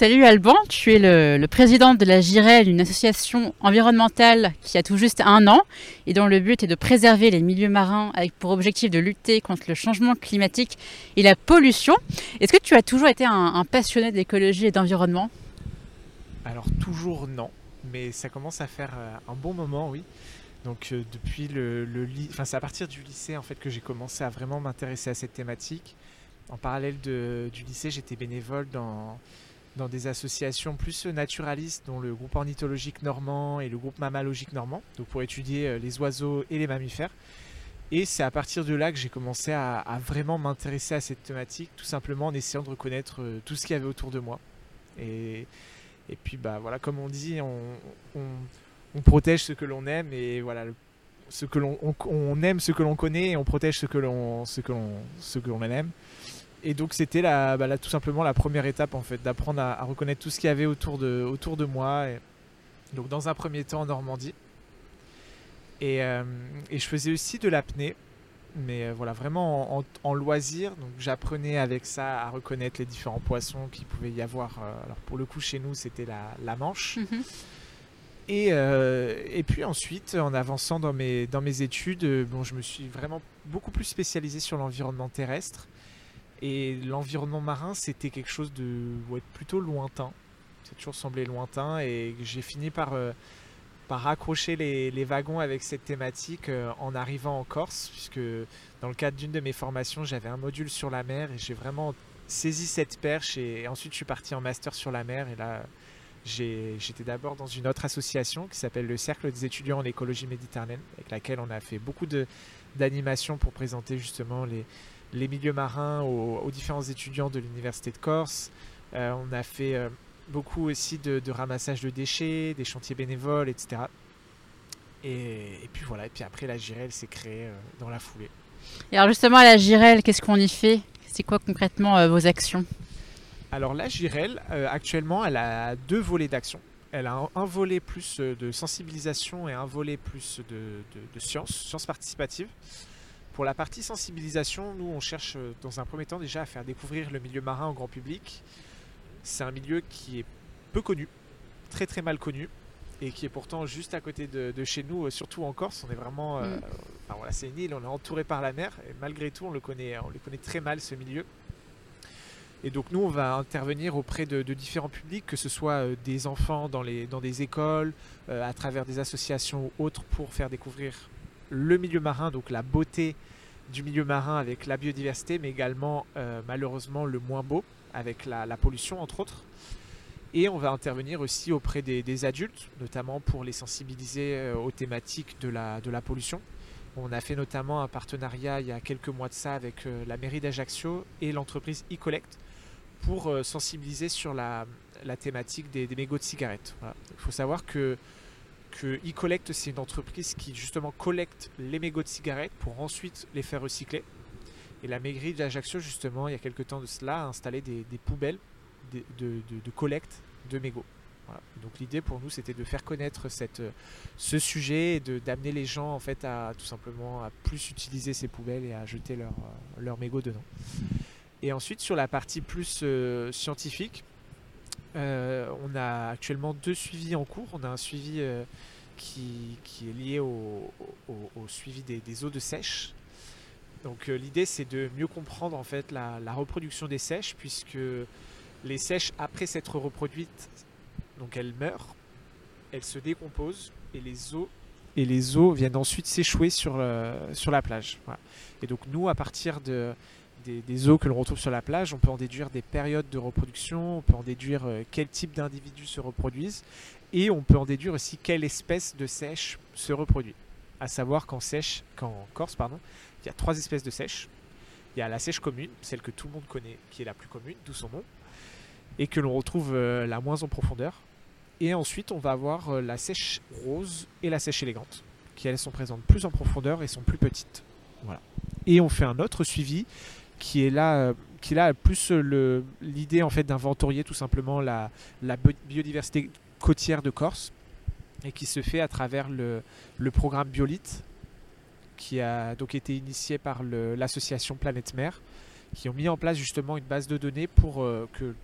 Salut Alban, tu es le, président de la GIREL, une association environnementale qui a tout juste un an et dont le but est de préserver les milieux marins avec pour objectif de lutter contre le changement climatique et la pollution. Est-ce que tu as toujours été un, passionné d'écologie et d'environnement Alors toujours non, mais ça commence à faire euh, un bon moment, oui. Donc euh, depuis le, le enfin c'est à partir du lycée en fait que j'ai commencé à vraiment m'intéresser à cette thématique. En parallèle de, du lycée, j'étais bénévole dans dans des associations plus naturalistes, dont le groupe ornithologique normand et le groupe mammalogique normand, donc pour étudier euh, les oiseaux et les mammifères. Et c'est à partir de là que j'ai commencé à, vraiment m'intéresser à cette thématique, tout simplement en essayant de reconnaître euh, tout ce qu'il y avait autour de moi. Et, puis, bah voilà, comme on dit, on, on, protège ce que l'on aime et voilà, ce que l'on on, aime ce que l'on connaît et on protège ce que l'on ce que l'on ce que l'on aime et donc c'était la, bah, tout simplement la première étape en fait, d'apprendre à, reconnaître tout ce qu'il y avait autour de, autour de moi. donc dans un premier temps en Normandie. Et, euh, et je faisais aussi de l'apnée, mais euh, voilà, vraiment en, loisir. Donc j'apprenais avec ça à reconnaître les différents poissons qu'il pouvait y avoir. Euh, alors pour le coup chez nous c'était la, la manche. Mhm. Et, et, puis ensuite, en avançant dans mes, dans mes études, bon, je me suis vraiment beaucoup plus spécialisé sur l'environnement terrestre. Et l'environnement marin, c'était quelque chose de plutôt lointain. C'est toujours semblé lointain. Et j'ai fini par, euh, par raccrocher les, les, wagons avec cette thématique euh, en arrivant en Corse, puisque dans le cadre d'une de mes formations, j'avais un module sur la mer et j'ai vraiment saisi cette perche. Et, ensuite, je suis parti en master sur la mer. Et là, j'étais d'abord dans une autre association qui s'appelle le Cercle des étudiants en écologie méditerranéenne, avec laquelle on a fait beaucoup d'animations pour présenter justement les les milieux marins aux, différents étudiants de l'Université de Corse. Euh, on a fait euh, beaucoup aussi de, ramassage de déchets, des chantiers bénévoles, etc. Et, puis voilà, et puis après la Girelle s'est créée euh, dans la foulée. Et alors justement à la Girelle, qu'est-ce qu'on y fait? C'est quoi concrètement vos actions? Alors la Girelle, actuellement, elle a deux volets d'action. Elle a un, volet plus de sensibilisation et un volet plus de, de, de sciences, sciences participatives. Pour la partie sensibilisation, nous on cherche euh, dans un premier temps déjà à faire découvrir le milieu marin au grand public. C'est un milieu qui est peu connu, très très mal connu, et qui est pourtant juste à côté de, chez nous, euh, surtout en Corse. On est vraiment, euh, mm. enfin, voilà, c'est une île, on est entouré par la mer, et malgré tout, on le connaît, on le connaît très mal ce milieu. Et donc nous, on va intervenir auprès de, différents publics, que ce soit des enfants dans, les, dans des écoles, à travers des associations ou autres, pour faire découvrir le milieu marin, donc la beauté du milieu marin avec la biodiversité, mais également euh, malheureusement le moins beau avec la, pollution entre autres. Et on va intervenir aussi auprès des, adultes, notamment pour les sensibiliser euh, aux thématiques de la, de la pollution. On a fait notamment un partenariat il y a quelques mois de ça avec euh, la mairie d'Ajaccio et l'entreprise e-collect pour sensibiliser sur la, thématique des, mégots de cigarettes. Il faut savoir que que e-collect, c'est une entreprise qui justement collecte les mégots de cigarettes pour ensuite les faire recycler. Et la mairie d'Ajaccio, justement, il y a quelques temps de cela, a installé des, poubelles de, collecte de mégots. Donc l'idée pour nous, c'était de faire connaître cette, ce sujet et d'amener les gens en fait à tout simplement à plus utiliser ces poubelles et à jeter leurs leur mégots dedans. Et ensuite sur la partie plus euh, scientifique, euh, on a actuellement deux suivis en cours. On a un suivi euh, qui, est lié au, suivi des, eaux de sèche. Donc euh, l'idée c'est de mieux comprendre en fait la, reproduction des sèches puisque les sèches après s'être reproduites, donc elles meurent, elles se décomposent et les eaux et les eaux viennent ensuite s'échouer sur, sur la plage. Et donc nous à partir de des, eaux que l'on retrouve sur la plage, on peut en déduire des périodes de reproduction, on peut en déduire euh, quel type d'individus se reproduisent, et on peut en déduire aussi quelle espèce de sèche se reproduit. À savoir qu'en sèche, qu'en Corse, pardon, il y a trois espèces de sèche. Il y a la sèche commune, celle que tout le monde connaît, qui est la plus commune, d'où son nom, et que l'on retrouve euh, la moins en profondeur. Et ensuite, on va avoir euh, la sèche rose et la sèche élégante, qui elles sont présentes plus en profondeur et sont plus petites. Voilà. Et on fait un autre suivi qui est là, euh, qui là plus euh, l'idée en fait d'inventorier tout simplement la, la, biodiversité côtière de Corse et qui se fait à travers le, le programme Biolite qui a donc été initié par l'association Planète Mer qui ont mis en place justement une base de données pour euh, que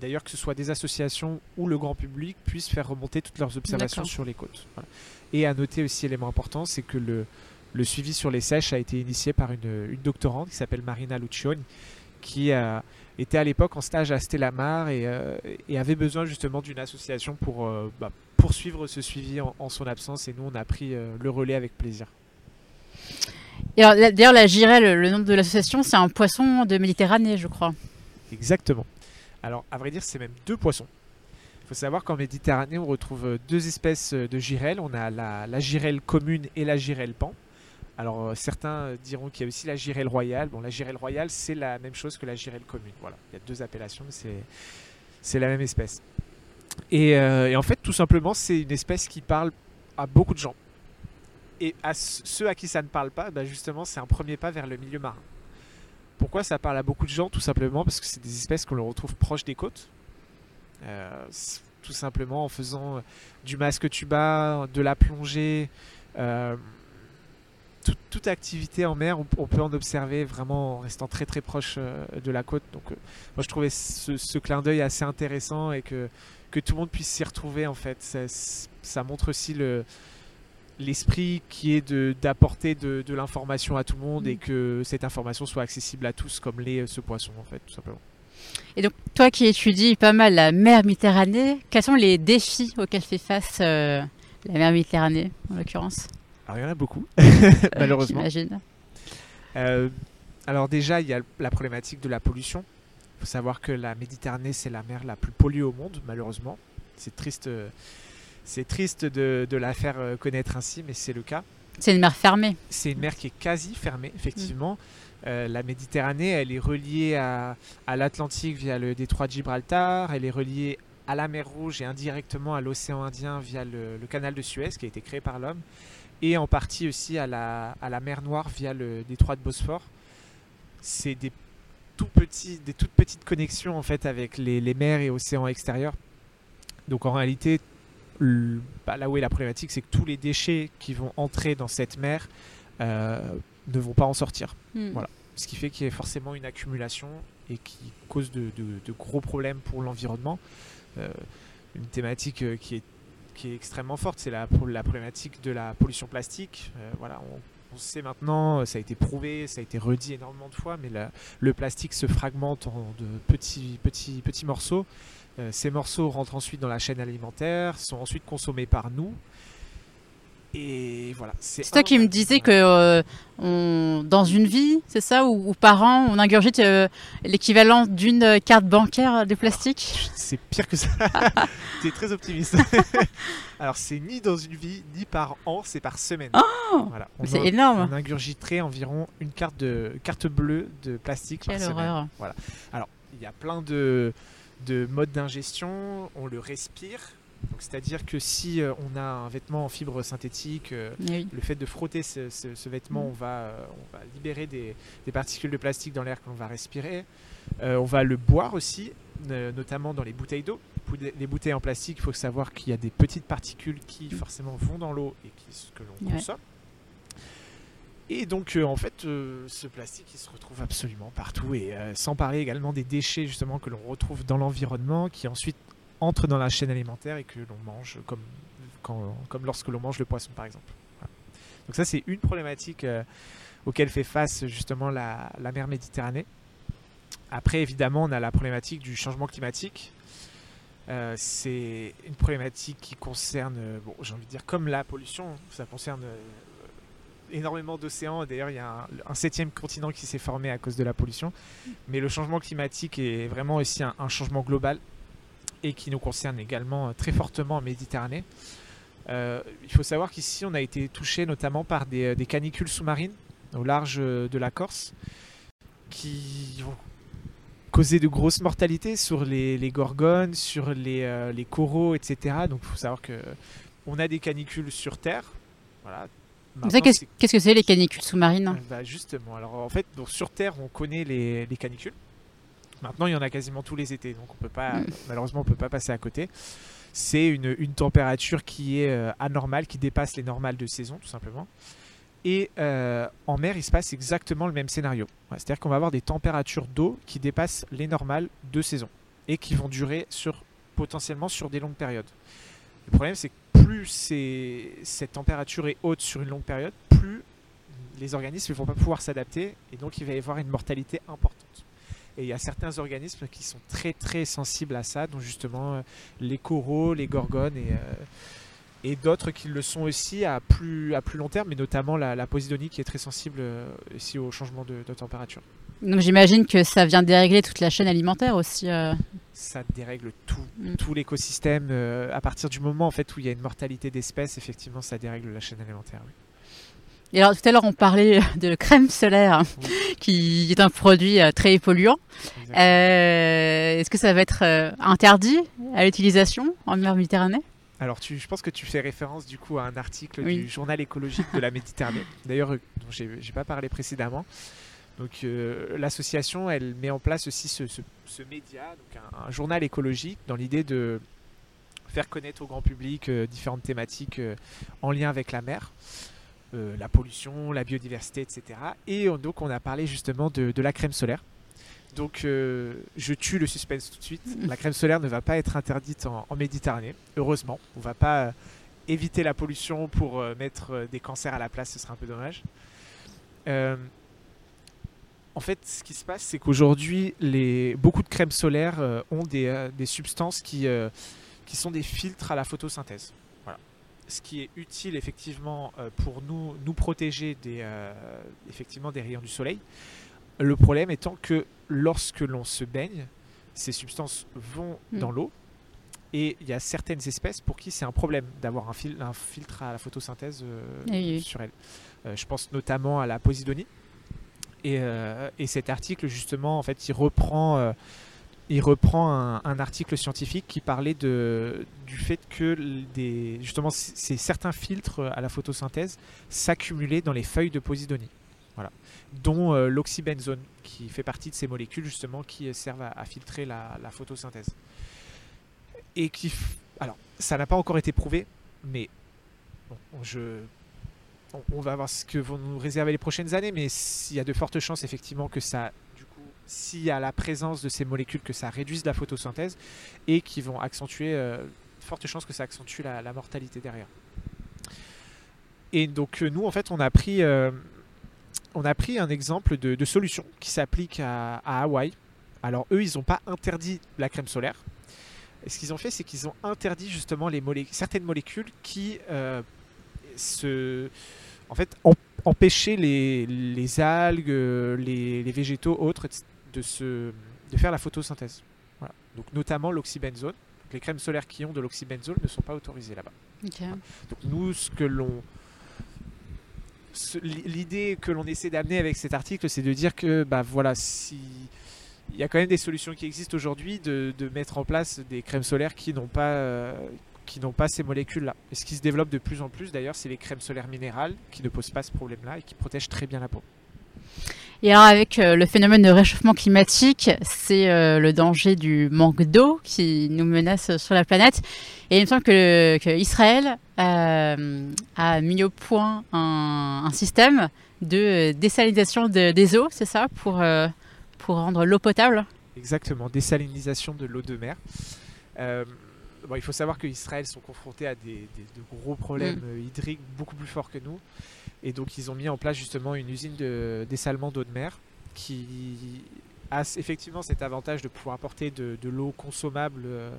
d'ailleurs que ce soit des associations ou le grand public puissent faire remonter toutes leurs observations sur les côtes. Voilà. Et à noter aussi, élément important, c'est que le, le suivi sur les sèches a été initié par une, une doctorante qui s'appelle Marina Lucioni, qui était à l'époque en stage à Stella Mar et, euh, et avait besoin justement d'une association pour euh, bah, poursuivre ce suivi en, en son absence. Et nous, on a pris euh, le relais avec plaisir. D'ailleurs, la girelle, le nom de l'association, c'est un poisson de Méditerranée, je crois. Exactement. Alors, à vrai dire, c'est même deux poissons. Il faut savoir qu'en Méditerranée, on retrouve deux espèces de girelles. On a la, la girelle commune et la girelle pan. Alors, euh, certains diront qu'il y a aussi la girelle royale. Bon, la girelle royale, c'est la même chose que la girelle commune. Voilà, il y a deux appellations, mais c'est, la même espèce. Et, euh, et en fait, tout simplement, c'est une espèce qui parle à beaucoup de gens. Et à ceux à qui ça ne parle pas, bah, justement, c'est un premier pas vers le milieu marin. Pourquoi ça parle à beaucoup de gens? Tout simplement parce que c'est des espèces qu'on retrouve proches des côtes. Euh, tout simplement en faisant du masque tuba, de la plongée, tout- toute activité en mer, on, on peut en observer vraiment en restant très très proche euh, de la côte. Donc euh, moi je trouvais ce, ce clin d'œil assez intéressant et que, que tout le monde puisse s'y retrouver en fait. Ça, ça montre aussi le l'esprit qui est de d'apporter de, de l'information à tout le monde Mm. et que cette information soit accessible à tous comme l'est euh, ce poisson en fait tout simplement. Et donc, toi qui étudies pas mal la mer Méditerranée, quels sont les défis auxquels fait face euh, la mer Méditerranée, en l'occurrence? Alors il y en a beaucoup malheureusement. J'imagine. Euh, alors déjà, il y a la problématique de la pollution. Il faut savoir que la Méditerranée, c'est la mer la plus polluée au monde, malheureusement. C'est triste, euh, c'est triste de, de la faire euh, connaître ainsi, mais c'est le cas. C'est une mer fermée. C'est une mer qui est quasi fermée, effectivement. Euh, la Méditerranée, elle est reliée à, à l'Atlantique via le détroit de Gibraltar. Elle est reliée à la mer Rouge et indirectement à l'océan Indien via le, le canal de Suez qui a été créé par l'homme. Et en partie aussi à la, à la mer Noire via le détroit de Bosphore. C'est des, tout petits, des toutes petites connexions en fait avec les, les mers et océans extérieurs. Donc en réalité, le- bah, là où est la problématique, c'est que tous les déchets qui vont entrer dans cette mer euh, ne vont pas en sortir. Hmm. Voilà. Ce qui fait qu'il y a forcément une accumulation et qui cause de, de- de gros problèmes pour l'environnement. Euh, une thématique euh, qui est, qui est extrêmement forte, c'est la, pro- la problématique de la pollution plastique. Euh, voilà, on, sait maintenant, euh, ça a été prouvé, ça a été redit énormément de fois, mais le plastique se fragmente en de petits, petits, petits morceaux. Euh, ces morceaux rentrent ensuite dans la chaîne alimentaire, sont ensuite consommés par nous. Et voilà. C'est toi qui me disais que euh, on, dans une vie, c'est ça, ou, ou par an, on ingurgite euh, l'équivalent d'une carte bancaire de plastique? C'est pire que ça. T'es très optimiste. Alors, c'est ni dans une vie, ni par an, c'est par semaine. voilà. Mais C'est énorme. on ingurgiterait environ une carte, de, carte bleue de plastique Quelle par semaine. horreur. Alors, il y a plein de, de modes d'ingestion. On le respire. C'est-à-dire que si euh, on a un vêtement en fibre synthétique, euh, Oui. le fait de frotter ce, ce- ce vêtement, on, va, euh, on va libérer des, des particules de plastique dans l'air que l'on va respirer. Euh, on va le boire aussi, notamment dans les bouteilles d'eau. Les bouteilles en plastique, il faut savoir qu'il y a des petites particules qui forcément vont dans l'eau et qui, que l'on Ouais. consomme. Et donc, euh, en fait, euh, ce plastique, il se retrouve absolument partout. Et euh, sans parler également des déchets, justement, que l'on retrouve dans l'environnement, qui ensuite entrent dans la chaîne alimentaire et que l'on mange, comme, lorsque l'on mange le poisson, par exemple. Donc ça, c'est une problématique euh, auquel fait face, justement, la, mer Méditerranée. Après, évidemment, on a la problématique du changement climatique. Euh, c'est une problématique qui concerne, euh, bon, j'ai envie de dire, comme la pollution, ça concerne énormément d'océans. D'ailleurs, il y a un, septième continent qui s'est formé à cause de la pollution. Mais le changement climatique est vraiment aussi un changement global et qui nous concerne également euh, très fortement en Méditerranée. Euh, il faut savoir qu'ici, on a été touché notamment par des, euh, des canicules sous-marines au large de la Corse qui vont causer de grosses mortalités sur les, les gorgones, sur les, euh, les coraux, etc. Donc il faut savoir que on a des canicules sur Terre. Voilà. Vous Maintenant, savez qu'est-ce que c'est les canicules sous-marines? Euh, bah, justement, alors en fait, donc, sur Terre, on connaît les, les canicules. Maintenant, il y en a quasiment tous les étés, donc on peut pas, Mm. malheureusement, on peut pas passer à côté. C'est une, une température qui est euh, anormale, qui dépasse les normales de saison, tout simplement. Et euh, en mer, il se passe exactement le même scénario. Ouais, C'est-à-dire qu'on va avoir des températures d'eau qui dépassent les normales de saison. et qui vont durer sur, potentiellement sur des longues périodes. Le problème, c'est que plus cette température est haute sur une longue période, plus les organismes ne vont pas pouvoir s'adapter et donc il va y avoir une mortalité importante. Et il y a certains organismes qui sont très très sensibles à ça, dont justement euh, les coraux, les gorgones et, euh, et d'autres qui le sont aussi à plus, à plus long terme, mais notamment la, la posidonie qui est très sensible euh, ici au changement de, température. Donc j'imagine que ça vient dérégler toute la chaîne alimentaire aussi. Ça dérègle tout, mm. tout l'écosystème. à partir du moment en fait où il y a une mortalité d'espèces, effectivement, ça dérègle la chaîne alimentaire. Oui. Et alors tout à l'heure on parlait de crème solaire qui est un produit euh, très polluant. Euh, est-ce que ça va être euh, interdit à l'utilisation en mer Méditerranée? Alors, tu, je pense que tu fais référence du coup à un article du journal écologique de la Méditerranée, d'ailleurs dont j'ai pas parlé précédemment. Donc, l'association, elle met en place aussi ce, média, donc un, journal écologique, dans l'idée de faire connaître au grand public différentes thématiques en lien avec la mer. Euh, la pollution, la biodiversité, etc. Et donc on a parlé justement de, la crème solaire. Donc euh, je tue le suspense tout de suite. La crème solaire ne va pas être interdite en, Méditerranée, heureusement. On va pas euh, éviter la pollution pour mettre des cancers à la place, ce serait un peu dommage. en fait, ce qui se passe, c'est qu'aujourd'hui, beaucoup de crèmes solaires ont des, substances qui, qui sont des filtres à la photosynthèse ce qui est utile effectivement euh, pour nous, nous protéger des, euh, effectivement des rayons du soleil. Le problème étant que lorsque l'on se baigne, ces substances vont mm. dans l'eau et il y a certaines espèces pour qui c'est un problème d'avoir un, un, filtre à la photosynthèse euh, sur elles. je pense notamment à la posidonie. Et, et, cet article justement, en fait, il reprend il reprend un, article scientifique qui parlait de, du fait que des, justement c'est certains filtres à la photosynthèse s'accumulaient dans les feuilles de posidonie, voilà. dont euh, l'oxybenzone qui fait partie de ces molécules justement qui servent à, filtrer la, photosynthèse. Et qui, alors ça n'a pas encore été prouvé, mais je, on, va voir ce que vont nous réserver les prochaines années, mais il y a de fortes chances effectivement que ça s'il y a la présence de ces molécules que ça réduise la photosynthèse et qui vont accentuer, euh, forte chance que ça accentue la, mortalité derrière. Et donc euh, nous en fait on a pris, euh, un exemple de, solution qui s'applique à, Hawaï. Alors eux ils n'ont pas interdit la crème solaire. ce qu'ils ont fait c'est qu'ils ont interdit justement certaines molécules qui se, en fait, empêcher les, algues, les, végétaux autres, de, se, de faire la photosynthèse. Voilà. Donc notamment l'oxybenzone. Les crèmes solaires qui ont de l'oxybenzone ne sont pas autorisées là-bas. Donc nous, ce que l'on l'idée que l'on essaie d'amener avec cet article, c'est de dire que bah voilà, si il y a quand même des solutions qui existent aujourd'hui de, de, mettre en place des crèmes solaires qui n'ont pas euh, qui n'ont pas ces molécules-là. Et ce qui se développe de plus en plus d'ailleurs, c'est les crèmes solaires minérales qui ne posent pas ce problème-là et qui protègent très bien la peau. Et alors avec euh, le phénomène de réchauffement climatique, c'est euh, le danger du manque d'eau qui nous menace sur la planète. Et il me semble que, Israël euh, a mis au point un, système de désalinisation des eaux, c'est ça, pour, pour rendre l'eau potable? Exactement, désalinisation de l'eau de mer. Il faut savoir qu'Israël sont confrontés à des, de gros problèmes mm. hydriques beaucoup plus forts que nous. Et donc ils ont mis en place justement une usine de dessalement d'eau de mer qui a effectivement cet avantage de pouvoir apporter de, l'eau consommable euh,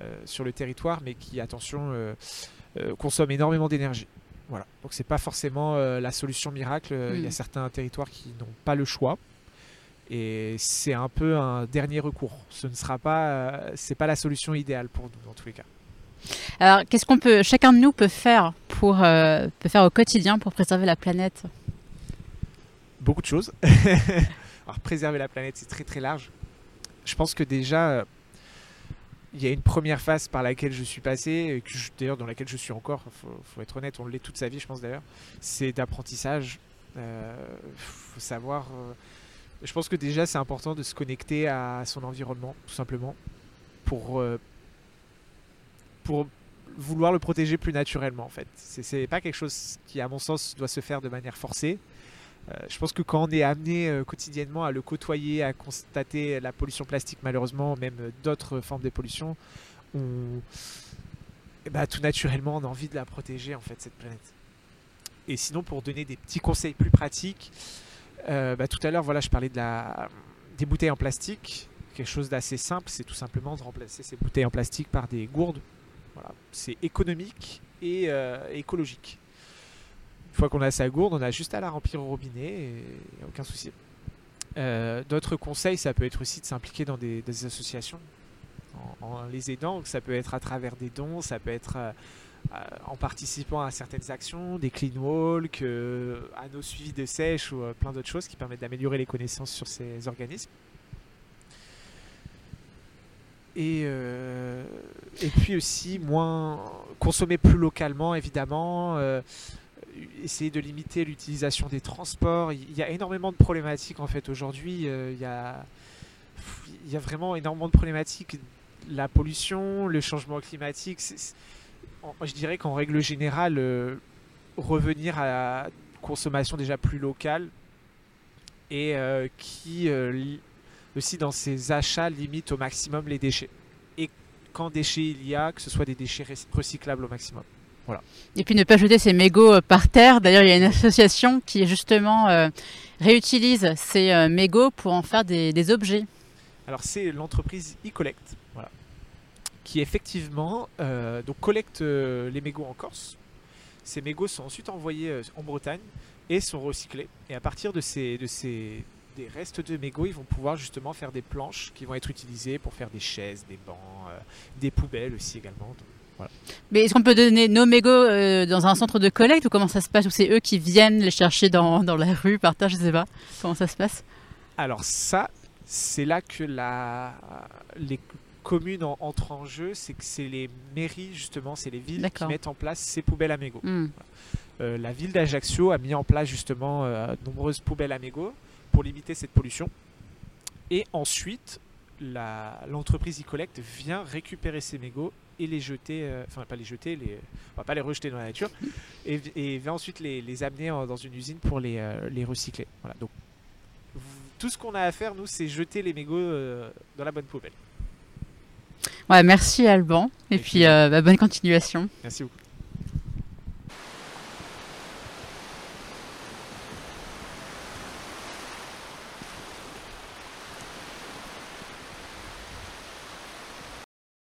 euh, sur le territoire, mais qui, attention, euh, consomme énormément d'énergie. Voilà. Donc c'est pas forcément la solution miracle. Il y a hmm. certains territoires qui n'ont pas le choix. Et c'est un peu un dernier recours. Ce ne sera pas, c'est pas la solution idéale pour nous dans tous les cas. Alors, qu'est-ce qu'on peut, chacun de nous peut faire pour euh, peut faire au quotidien pour préserver la planète? Beaucoup de choses. Alors, préserver la planète, c'est très très large. Je pense que déjà, euh, il y a une première phase par laquelle je suis passé, d'ailleurs dans laquelle je suis encore, il faut, être honnête, on l'est toute sa vie, je pense d'ailleurs, c'est d'apprentissage. Il euh, faut savoir. Je pense que déjà, c'est important de se connecter à son environnement, tout simplement, pour pour vouloir le protéger plus naturellement en fait. C'est pas quelque chose qui à mon sens doit se faire de manière forcée. je pense que quand on est amené quotidiennement à le côtoyer, à constater la pollution plastique, malheureusement, même d'autres formes de pollution, on, eh ben, tout naturellement, on a envie de la protéger, en fait, cette planète. Et sinon, pour donner des petits conseils plus pratiques, bah, tout à l'heure, voilà, je parlais de la, des bouteilles en plastique. Quelque chose d'assez simple, c'est tout simplement de remplacer ces bouteilles en plastique par des gourdes. Voilà. C'est économique et écologique. Une fois qu'on a sa gourde, on a juste à la remplir au robinet et aucun souci. Euh, d'autres conseils, ça peut être aussi de s'impliquer dans des, associations en, les aidant. ça peut être à travers des dons, ça peut être euh, euh, en participant à certaines actions, des clean walks, à nos suivis de sèche ou plein d'autres choses qui permettent d'améliorer les connaissances sur ces organismes. Et, et puis aussi moins consommer plus localement évidemment essayer de limiter l'utilisation des transports. Il y a énormément de problématiques en fait aujourd'hui. Euh, il, y a, il y a vraiment énormément de problématiques. La pollution, le changement climatique. Je dirais qu'en règle générale, euh, revenir à la consommation déjà plus locale et euh, qui aussi dans ses achats limite au maximum les déchets. Et quand déchets il y a, que ce soit des déchets recyclables au maximum. Et puis ne pas jeter ses mégots euh, par terre. D'ailleurs, il y a une association qui justement euh, réutilise ces euh, mégots pour en faire des, objets. Alors c'est l'entreprise e-collect, qui effectivement donc collecte les mégots en Corse. Ces mégots sont ensuite envoyés en Bretagne et sont recyclés. Et à partir de ces, de ces des restes de mégots, ils vont pouvoir justement faire des planches qui vont être utilisées pour faire des chaises, des bancs, des poubelles aussi également. Mais est-ce qu'on peut donner nos mégots euh, dans un centre de collecte ou comment ça se passe? Ou c'est eux qui viennent les chercher dans, dans, la rue, par terre, je sais pas. Comment ça se passe? Alors ça, c'est là que la, les communes entrent en jeu, c'est que c'est les mairies justement, c'est les villes qui mettent en place ces poubelles à mégots. Hmm. Euh, la ville d'Ajaccio a mis en place justement euh, de nombreuses poubelles à mégots pour limiter cette pollution. Et ensuite, l'entreprise e-collect vient récupérer ces mégots et les jeter, euh, enfin pas les jeter, les, on va pas les rejeter dans la nature, et, et va ensuite les, les amener dans une usine pour les, euh, les recycler. Voilà, donc tout ce qu'on a à faire, nous, c'est jeter les mégots euh, dans la bonne poubelle. Ouais, merci Alban, et, puis bah, bonne continuation. Merci beaucoup.